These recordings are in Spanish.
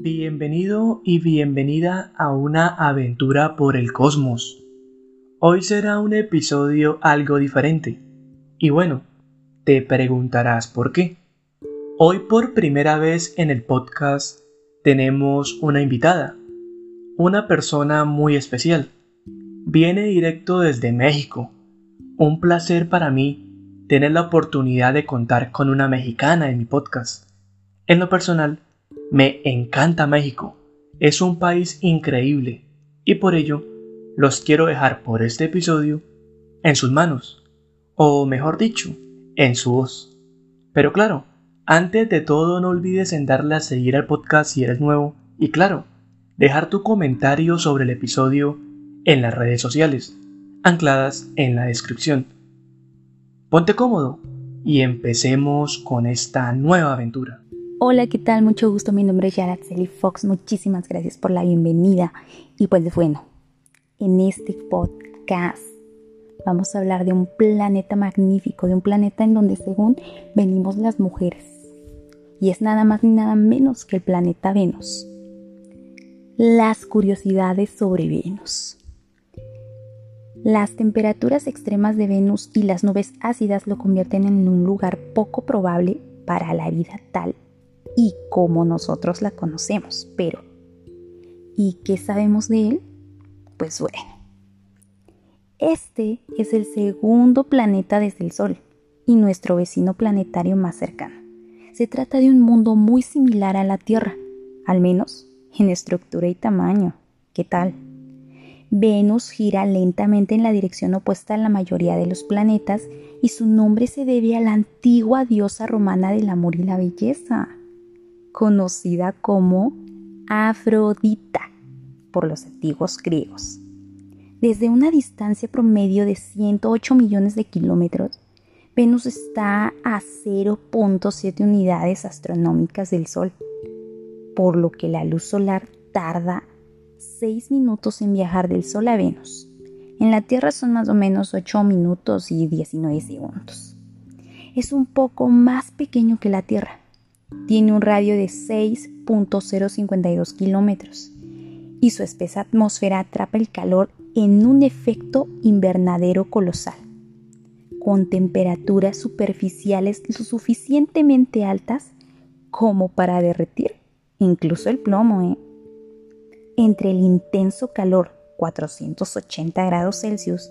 Bienvenido y bienvenida a una aventura por el cosmos. Hoy será un episodio algo diferente. Y bueno, te preguntarás por qué. Hoy por primera vez en el podcast tenemos una invitada, una persona muy especial. Viene directo desde México. Un placer para mí tener la oportunidad de contar con una mexicana en mi podcast. En lo personal, me encanta México. Es un país increíble y por ello los quiero dejar por este episodio en sus manos, o mejor dicho, en su voz. Pero claro, antes de todo no olvides en darle a seguir al podcast si eres nuevo y claro, dejar tu comentario sobre el episodio en las redes sociales, ancladas en la descripción. Ponte cómodo y empecemos con esta nueva aventura. Hola, ¿qué tal? Mucho gusto, mi nombre es Yaraceli Fox, muchísimas gracias por la bienvenida. Y pues bueno, en este podcast vamos a hablar de un planeta magnífico, de un planeta en donde según venimos las mujeres. Y es nada más ni nada menos que el planeta Venus. Las curiosidades sobre Venus. Las temperaturas extremas de Venus y las nubes ácidas lo convierten en un lugar poco probable para la vida tal y como nosotros la conocemos. Pero, ¿y qué sabemos de él? Pues bueno, este es el segundo planeta desde el Sol y nuestro vecino planetario más cercano. Se trata de un mundo muy similar a la Tierra, al menos en estructura y tamaño. ¿Qué tal? Venus gira lentamente en la dirección opuesta a la mayoría de los planetas y su nombre se debe a la antigua diosa romana del amor y la belleza conocida como Afrodita por los antiguos griegos. Desde una distancia promedio de 108 millones de kilómetros, Venus está a 0.7 unidades astronómicas del Sol, por lo que la luz solar tarda 6 minutos en viajar del Sol a Venus. En la Tierra son más o menos 8 minutos y 19 segundos. Es un poco más pequeño que la Tierra, tiene un radio de 6.052 kilómetros y su espesa atmósfera atrapa el calor en un efecto invernadero colosal, con temperaturas superficiales lo suficientemente altas como para derretir incluso el plomo. ¿eh? Entre el intenso calor, 480 grados Celsius,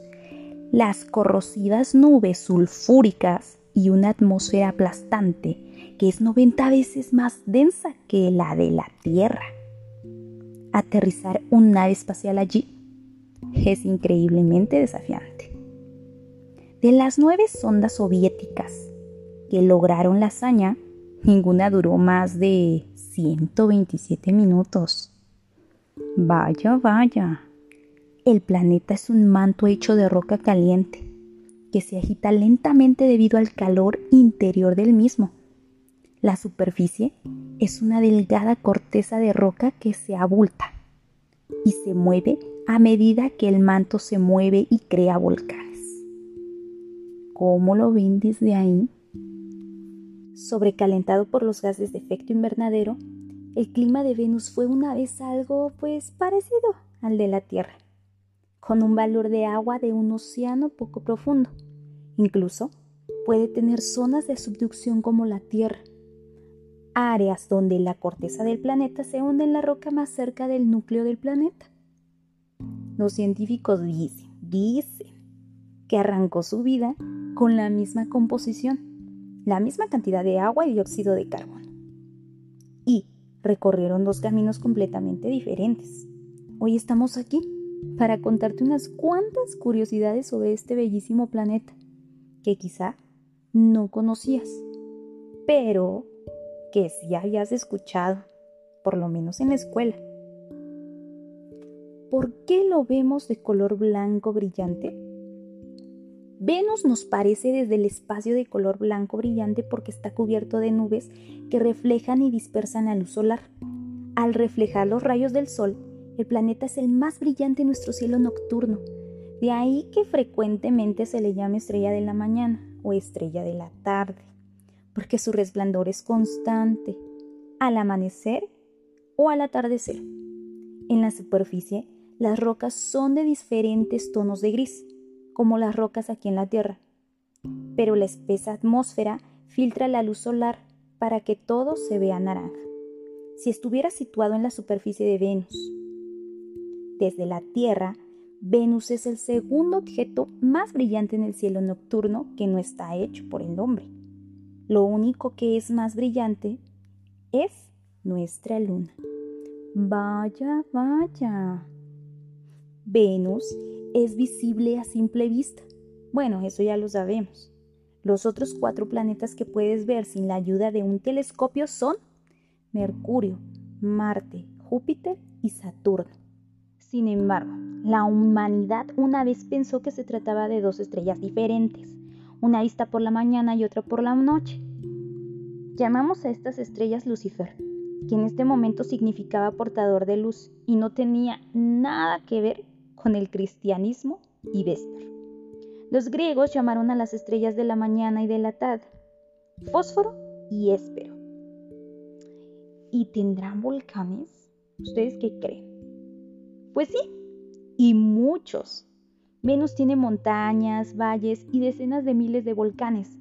las corrosivas nubes sulfúricas y una atmósfera aplastante que es 90 veces más densa que la de la Tierra. Aterrizar una nave espacial allí es increíblemente desafiante. De las nueve sondas soviéticas que lograron la hazaña, ninguna duró más de 127 minutos. Vaya, vaya. El planeta es un manto hecho de roca caliente que se agita lentamente debido al calor interior del mismo la superficie es una delgada corteza de roca que se abulta y se mueve a medida que el manto se mueve y crea volcanes. ¿Cómo lo ven desde ahí? Sobrecalentado por los gases de efecto invernadero, el clima de Venus fue una vez algo pues parecido al de la Tierra, con un valor de agua de un océano poco profundo. Incluso puede tener zonas de subducción como la Tierra, áreas donde la corteza del planeta se hunde en la roca más cerca del núcleo del planeta. Los científicos dicen, dicen que arrancó su vida con la misma composición, la misma cantidad de agua y dióxido de carbono. Y recorrieron dos caminos completamente diferentes. Hoy estamos aquí para contarte unas cuantas curiosidades sobre este bellísimo planeta que quizá no conocías, pero que si hayas escuchado, por lo menos en la escuela. ¿Por qué lo vemos de color blanco brillante? Venus nos parece desde el espacio de color blanco brillante porque está cubierto de nubes que reflejan y dispersan la luz solar. Al reflejar los rayos del Sol, el planeta es el más brillante en nuestro cielo nocturno. De ahí que frecuentemente se le llama estrella de la mañana o estrella de la tarde porque su resplandor es constante. Al amanecer, o al atardecer. En la superficie, las rocas son de diferentes tonos de gris, como las rocas aquí en la Tierra, pero la espesa atmósfera filtra la luz solar para que todo se vea naranja. Si estuviera situado en la superficie de Venus, desde la Tierra, Venus es el segundo objeto más brillante en el cielo nocturno que no está hecho por el hombre. Lo único que es más brillante es nuestra luna. Vaya, vaya. Venus es visible a simple vista. Bueno, eso ya lo sabemos. Los otros cuatro planetas que puedes ver sin la ayuda de un telescopio son Mercurio, Marte, Júpiter y Saturno. Sin embargo, la humanidad una vez pensó que se trataba de dos estrellas diferentes, una vista por la mañana y otra por la noche. Llamamos a estas estrellas Lucifer, que en este momento significaba portador de luz y no tenía nada que ver con el cristianismo y Vesper. Los griegos llamaron a las estrellas de la mañana y de la tarde fósforo y éspero. ¿Y tendrán volcanes? ¿Ustedes qué creen? Pues sí, y muchos. Venus tiene montañas, valles y decenas de miles de volcanes.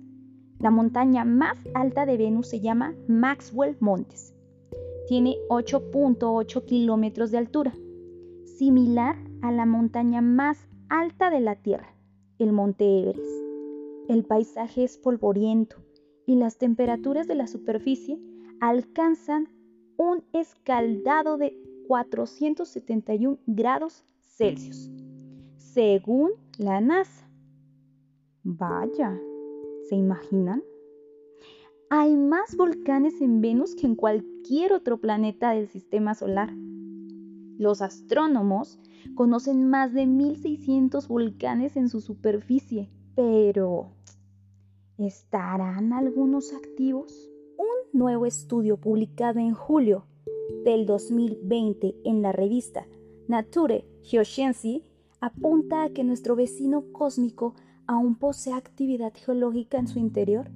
La montaña más alta de Venus se llama Maxwell Montes tiene 8.8 kilómetros de altura, similar a la montaña más alta de la Tierra, el Monte Everest. El paisaje es polvoriento y las temperaturas de la superficie alcanzan un escaldado de 471 grados Celsius, según la NASA. Vaya, ¿se imaginan? Hay más volcanes en Venus que en cualquier otro planeta del sistema solar. Los astrónomos conocen más de 1600 volcanes en su superficie, pero ¿estarán algunos activos? Un nuevo estudio publicado en julio del 2020 en la revista Nature Geosciences apunta a que nuestro vecino cósmico aún posee actividad geológica en su interior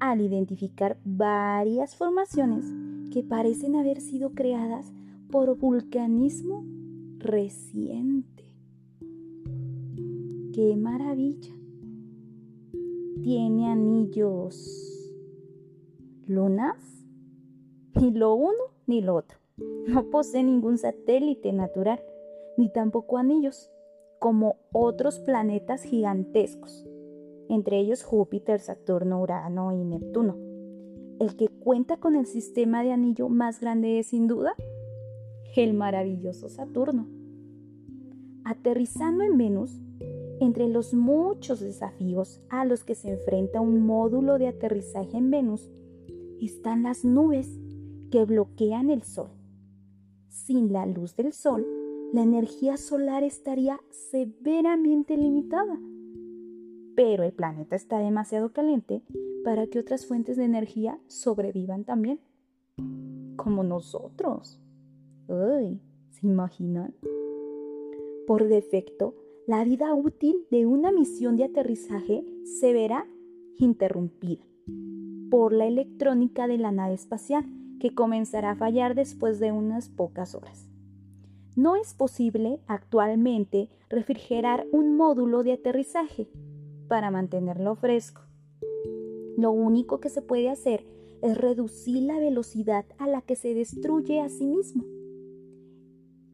al identificar varias formaciones que parecen haber sido creadas por vulcanismo reciente. ¡Qué maravilla! Tiene anillos, lunas, ni lo uno ni lo otro. No posee ningún satélite natural, ni tampoco anillos, como otros planetas gigantescos entre ellos Júpiter, Saturno, Urano y Neptuno. El que cuenta con el sistema de anillo más grande es sin duda el maravilloso Saturno. Aterrizando en Venus, entre los muchos desafíos a los que se enfrenta un módulo de aterrizaje en Venus, están las nubes que bloquean el Sol. Sin la luz del Sol, la energía solar estaría severamente limitada pero el planeta está demasiado caliente para que otras fuentes de energía sobrevivan también. Como nosotros. Uy, ¿se imaginan? Por defecto, la vida útil de una misión de aterrizaje se verá interrumpida por la electrónica de la nave espacial que comenzará a fallar después de unas pocas horas. No es posible actualmente refrigerar un módulo de aterrizaje para mantenerlo fresco. Lo único que se puede hacer es reducir la velocidad a la que se destruye a sí mismo.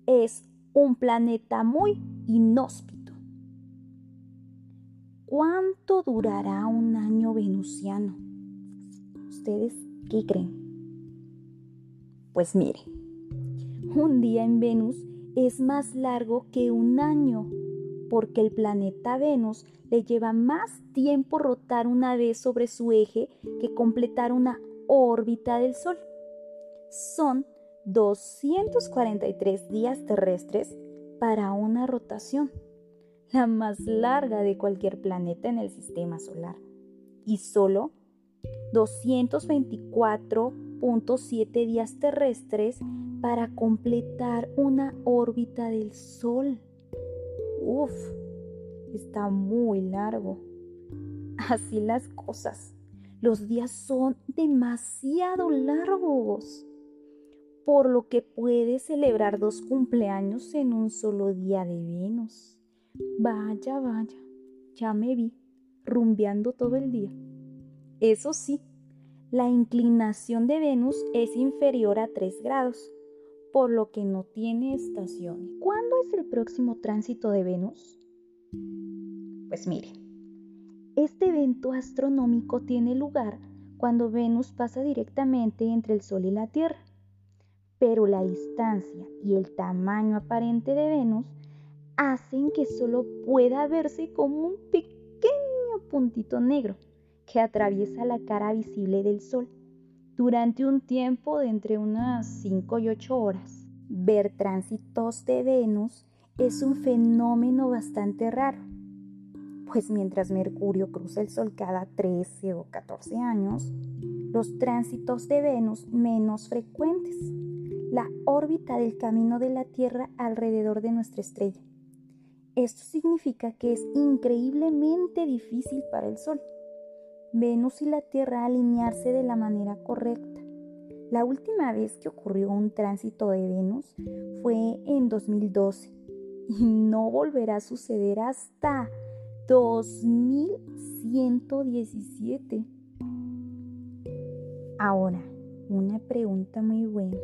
Es un planeta muy inhóspito. ¿Cuánto durará un año venusiano? ¿Ustedes qué creen? Pues mire, un día en Venus es más largo que un año porque el planeta Venus le lleva más tiempo rotar una vez sobre su eje que completar una órbita del Sol. Son 243 días terrestres para una rotación, la más larga de cualquier planeta en el sistema solar, y solo 224.7 días terrestres para completar una órbita del Sol. Uf, está muy largo. Así las cosas. Los días son demasiado largos. por lo que puede celebrar dos cumpleaños en un solo día de Venus. Vaya, vaya, ya me vi rumbeando todo el día. Eso sí, la inclinación de Venus es inferior a 3 grados, por lo que no tiene estaciones. ¿Cuándo es el próximo tránsito de Venus? Pues mire, este evento astronómico tiene lugar cuando Venus pasa directamente entre el Sol y la Tierra, pero la distancia y el tamaño aparente de Venus hacen que solo pueda verse como un pequeño puntito negro que atraviesa la cara visible del Sol durante un tiempo de entre unas 5 y 8 horas. Ver tránsitos de Venus es un fenómeno bastante raro, pues mientras Mercurio cruza el Sol cada 13 o 14 años, los tránsitos de Venus menos frecuentes, la órbita del camino de la Tierra alrededor de nuestra estrella. Esto significa que es increíblemente difícil para el Sol Venus y la Tierra alinearse de la manera correcta. La última vez que ocurrió un tránsito de Venus fue en 2012 y no volverá a suceder hasta 2117. Ahora, una pregunta muy buena.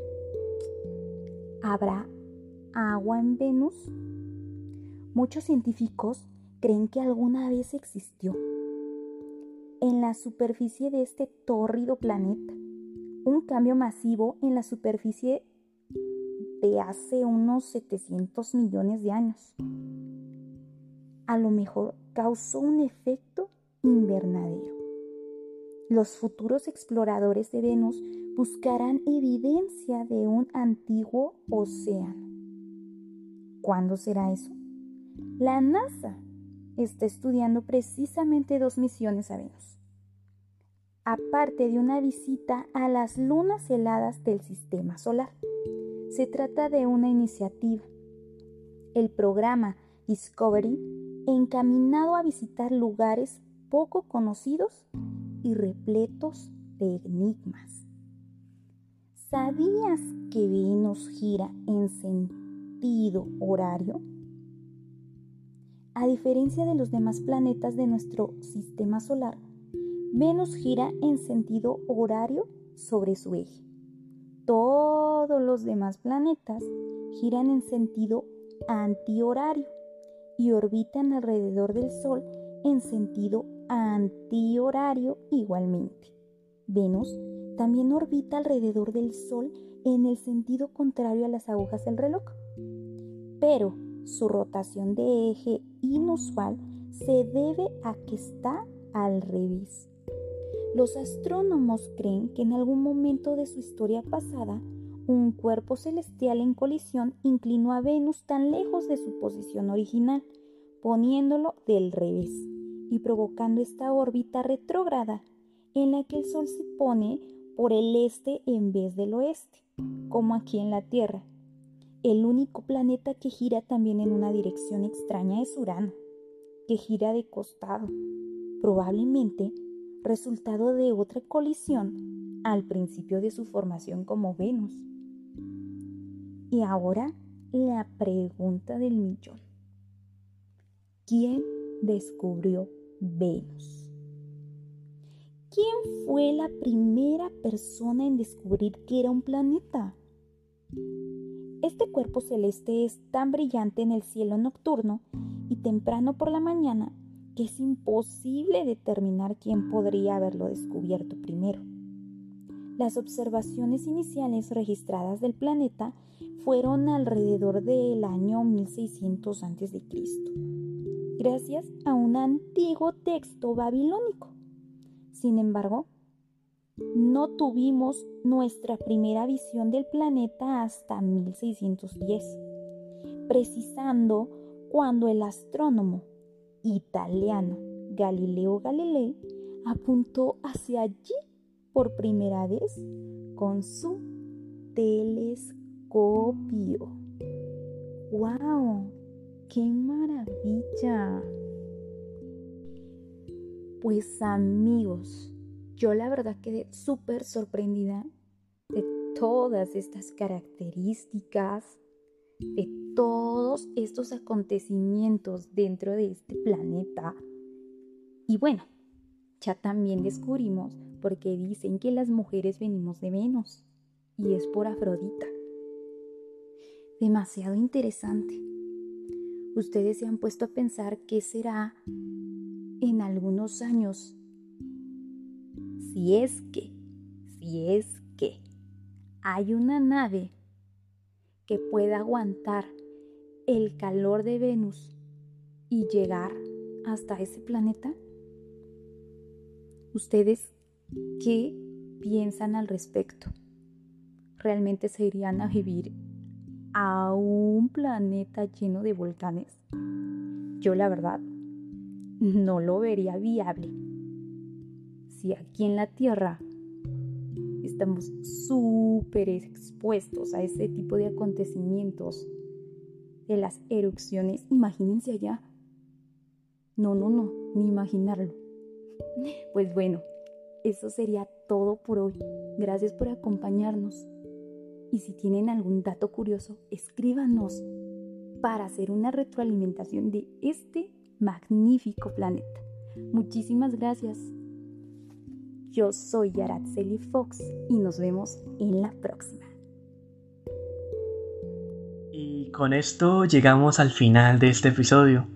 ¿Habrá agua en Venus? Muchos científicos creen que alguna vez existió en la superficie de este tórrido planeta. Un cambio masivo en la superficie de hace unos 700 millones de años. A lo mejor causó un efecto invernadero. Los futuros exploradores de Venus buscarán evidencia de un antiguo océano. ¿Cuándo será eso? La NASA está estudiando precisamente dos misiones a Venus. Aparte de una visita a las lunas heladas del sistema solar. Se trata de una iniciativa. El programa Discovery encaminado a visitar lugares poco conocidos y repletos de enigmas. ¿Sabías que Venus gira en sentido horario? A diferencia de los demás planetas de nuestro sistema solar, Venus gira en sentido horario sobre su eje. Todos los demás planetas giran en sentido antihorario y orbitan alrededor del Sol en sentido antihorario igualmente. Venus también orbita alrededor del Sol en el sentido contrario a las agujas del reloj. Pero su rotación de eje inusual se debe a que está al revés. Los astrónomos creen que en algún momento de su historia pasada, un cuerpo celestial en colisión inclinó a Venus tan lejos de su posición original, poniéndolo del revés y provocando esta órbita retrógrada en la que el Sol se pone por el este en vez del oeste, como aquí en la Tierra, el único planeta que gira también en una dirección extraña es Urano, que gira de costado, probablemente resultado de otra colisión al principio de su formación como Venus. Y ahora la pregunta del millón. ¿Quién descubrió Venus? ¿Quién fue la primera persona en descubrir que era un planeta? Este cuerpo celeste es tan brillante en el cielo nocturno y temprano por la mañana que es imposible determinar quién podría haberlo descubierto primero. Las observaciones iniciales registradas del planeta fueron alrededor del año 1600 a.C., gracias a un antiguo texto babilónico. Sin embargo, no tuvimos nuestra primera visión del planeta hasta 1610, precisando cuando el astrónomo italiano Galileo Galilei apuntó hacia allí por primera vez con su telescopio. ¡Wow! ¡Qué maravilla! Pues amigos, yo la verdad quedé súper sorprendida de todas estas características, de todos estos acontecimientos dentro de este planeta. Y bueno, ya también descubrimos por qué dicen que las mujeres venimos de Venus y es por Afrodita. Demasiado interesante. Ustedes se han puesto a pensar qué será en algunos años si es que, si es que hay una nave que pueda aguantar el calor de Venus y llegar hasta ese planeta? ¿Ustedes qué piensan al respecto? ¿Realmente se irían a vivir a un planeta lleno de volcanes? Yo la verdad no lo vería viable. Si aquí en la Tierra estamos súper expuestos a ese tipo de acontecimientos, de las erupciones, imagínense allá. No, no, no, ni imaginarlo. Pues bueno, eso sería todo por hoy. Gracias por acompañarnos. Y si tienen algún dato curioso, escríbanos para hacer una retroalimentación de este magnífico planeta. Muchísimas gracias. Yo soy Yaratzeli Fox y nos vemos en la próxima. Y con esto llegamos al final de este episodio.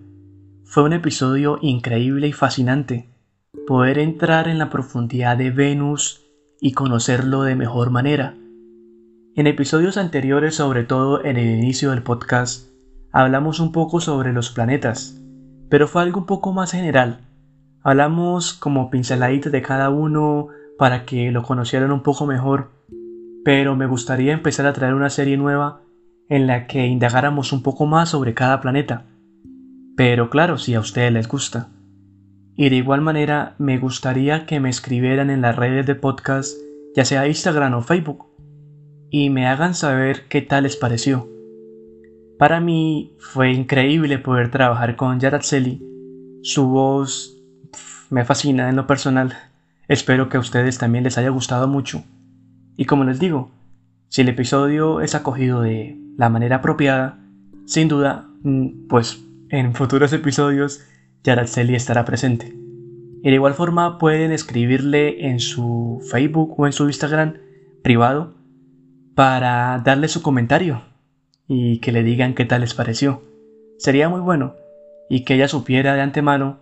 Fue un episodio increíble y fascinante. Poder entrar en la profundidad de Venus y conocerlo de mejor manera. En episodios anteriores, sobre todo en el inicio del podcast, hablamos un poco sobre los planetas, pero fue algo un poco más general Hablamos como pinceladitas de cada uno para que lo conocieran un poco mejor, pero me gustaría empezar a traer una serie nueva en la que indagáramos un poco más sobre cada planeta. Pero claro, si a ustedes les gusta. Y de igual manera, me gustaría que me escribieran en las redes de podcast, ya sea Instagram o Facebook, y me hagan saber qué tal les pareció. Para mí fue increíble poder trabajar con Yaratzeli. Su voz me fascina en lo personal. Espero que a ustedes también les haya gustado mucho. Y como les digo, si el episodio es acogido de la manera apropiada, sin duda, mm, pues en futuros episodios Yaraceli estará presente. Y de igual forma pueden escribirle en su Facebook o en su Instagram privado para darle su comentario y que le digan qué tal les pareció. Sería muy bueno y que ella supiera de antemano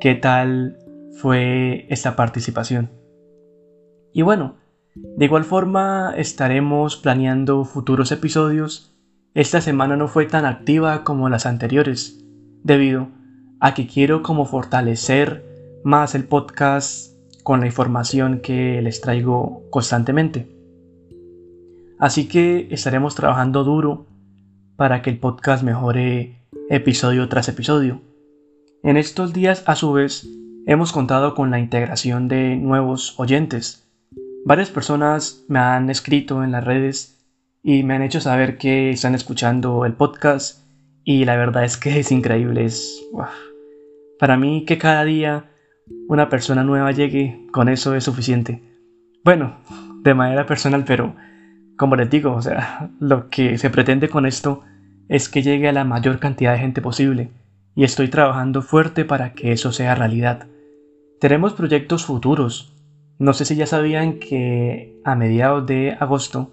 qué tal fue esta participación. Y bueno, de igual forma estaremos planeando futuros episodios. Esta semana no fue tan activa como las anteriores, debido a que quiero como fortalecer más el podcast con la información que les traigo constantemente. Así que estaremos trabajando duro para que el podcast mejore episodio tras episodio. En estos días, a su vez, hemos contado con la integración de nuevos oyentes. Varias personas me han escrito en las redes y me han hecho saber que están escuchando el podcast y la verdad es que es increíble. Es, Para mí que cada día una persona nueva llegue, con eso es suficiente. Bueno, de manera personal, pero como les digo, o sea, lo que se pretende con esto es que llegue a la mayor cantidad de gente posible y estoy trabajando fuerte para que eso sea realidad. Tenemos proyectos futuros. No sé si ya sabían que a mediados de agosto,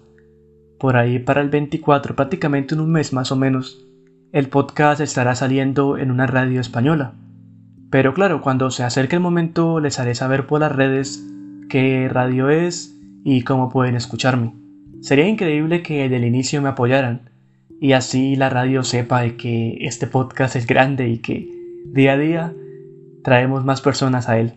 por ahí para el 24, prácticamente en un mes más o menos, el podcast estará saliendo en una radio española. Pero claro, cuando se acerque el momento les haré saber por las redes qué radio es y cómo pueden escucharme. Sería increíble que desde el inicio me apoyaran y así la radio sepa de que este podcast es grande y que día a día traemos más personas a él.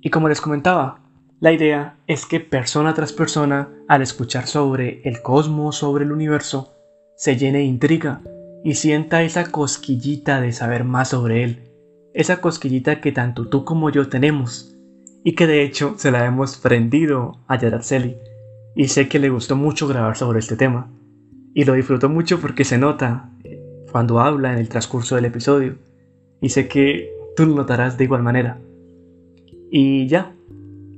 Y como les comentaba, la idea es que persona tras persona, al escuchar sobre el cosmos, sobre el universo, se llene de intriga y sienta esa cosquillita de saber más sobre él, esa cosquillita que tanto tú como yo tenemos, y que de hecho se la hemos prendido a Yaraceli, y sé que le gustó mucho grabar sobre este tema y lo disfruto mucho porque se nota eh, cuando habla en el transcurso del episodio y sé que tú lo notarás de igual manera. Y ya,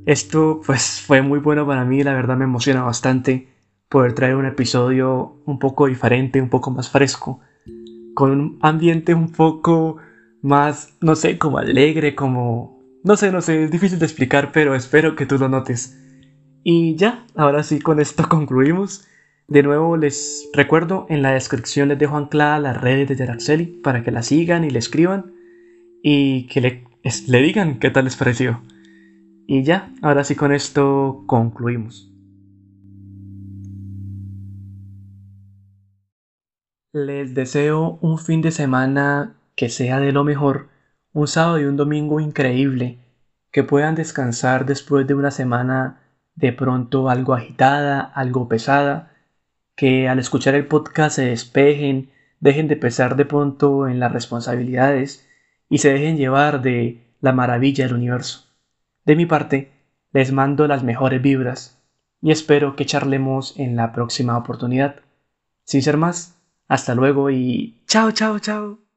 esto pues fue muy bueno para mí, la verdad me emociona bastante poder traer un episodio un poco diferente, un poco más fresco, con un ambiente un poco más, no sé, como alegre, como... No sé, no sé, es difícil de explicar, pero espero que tú lo notes. Y ya, ahora sí, con esto concluimos. De nuevo les recuerdo, en la descripción les dejo anclada las redes de Yaraxeli para que la sigan y le escriban y que le, le digan qué tal les pareció. Y ya, ahora sí con esto concluimos. Les deseo un fin de semana que sea de lo mejor, un sábado y un domingo increíble, que puedan descansar después de una semana de pronto algo agitada, algo pesada, que al escuchar el podcast se despejen, dejen de pesar de pronto en las responsabilidades y se dejen llevar de la maravilla del universo. De mi parte, les mando las mejores vibras y espero que charlemos en la próxima oportunidad. Sin ser más, hasta luego y chao, chao, chao.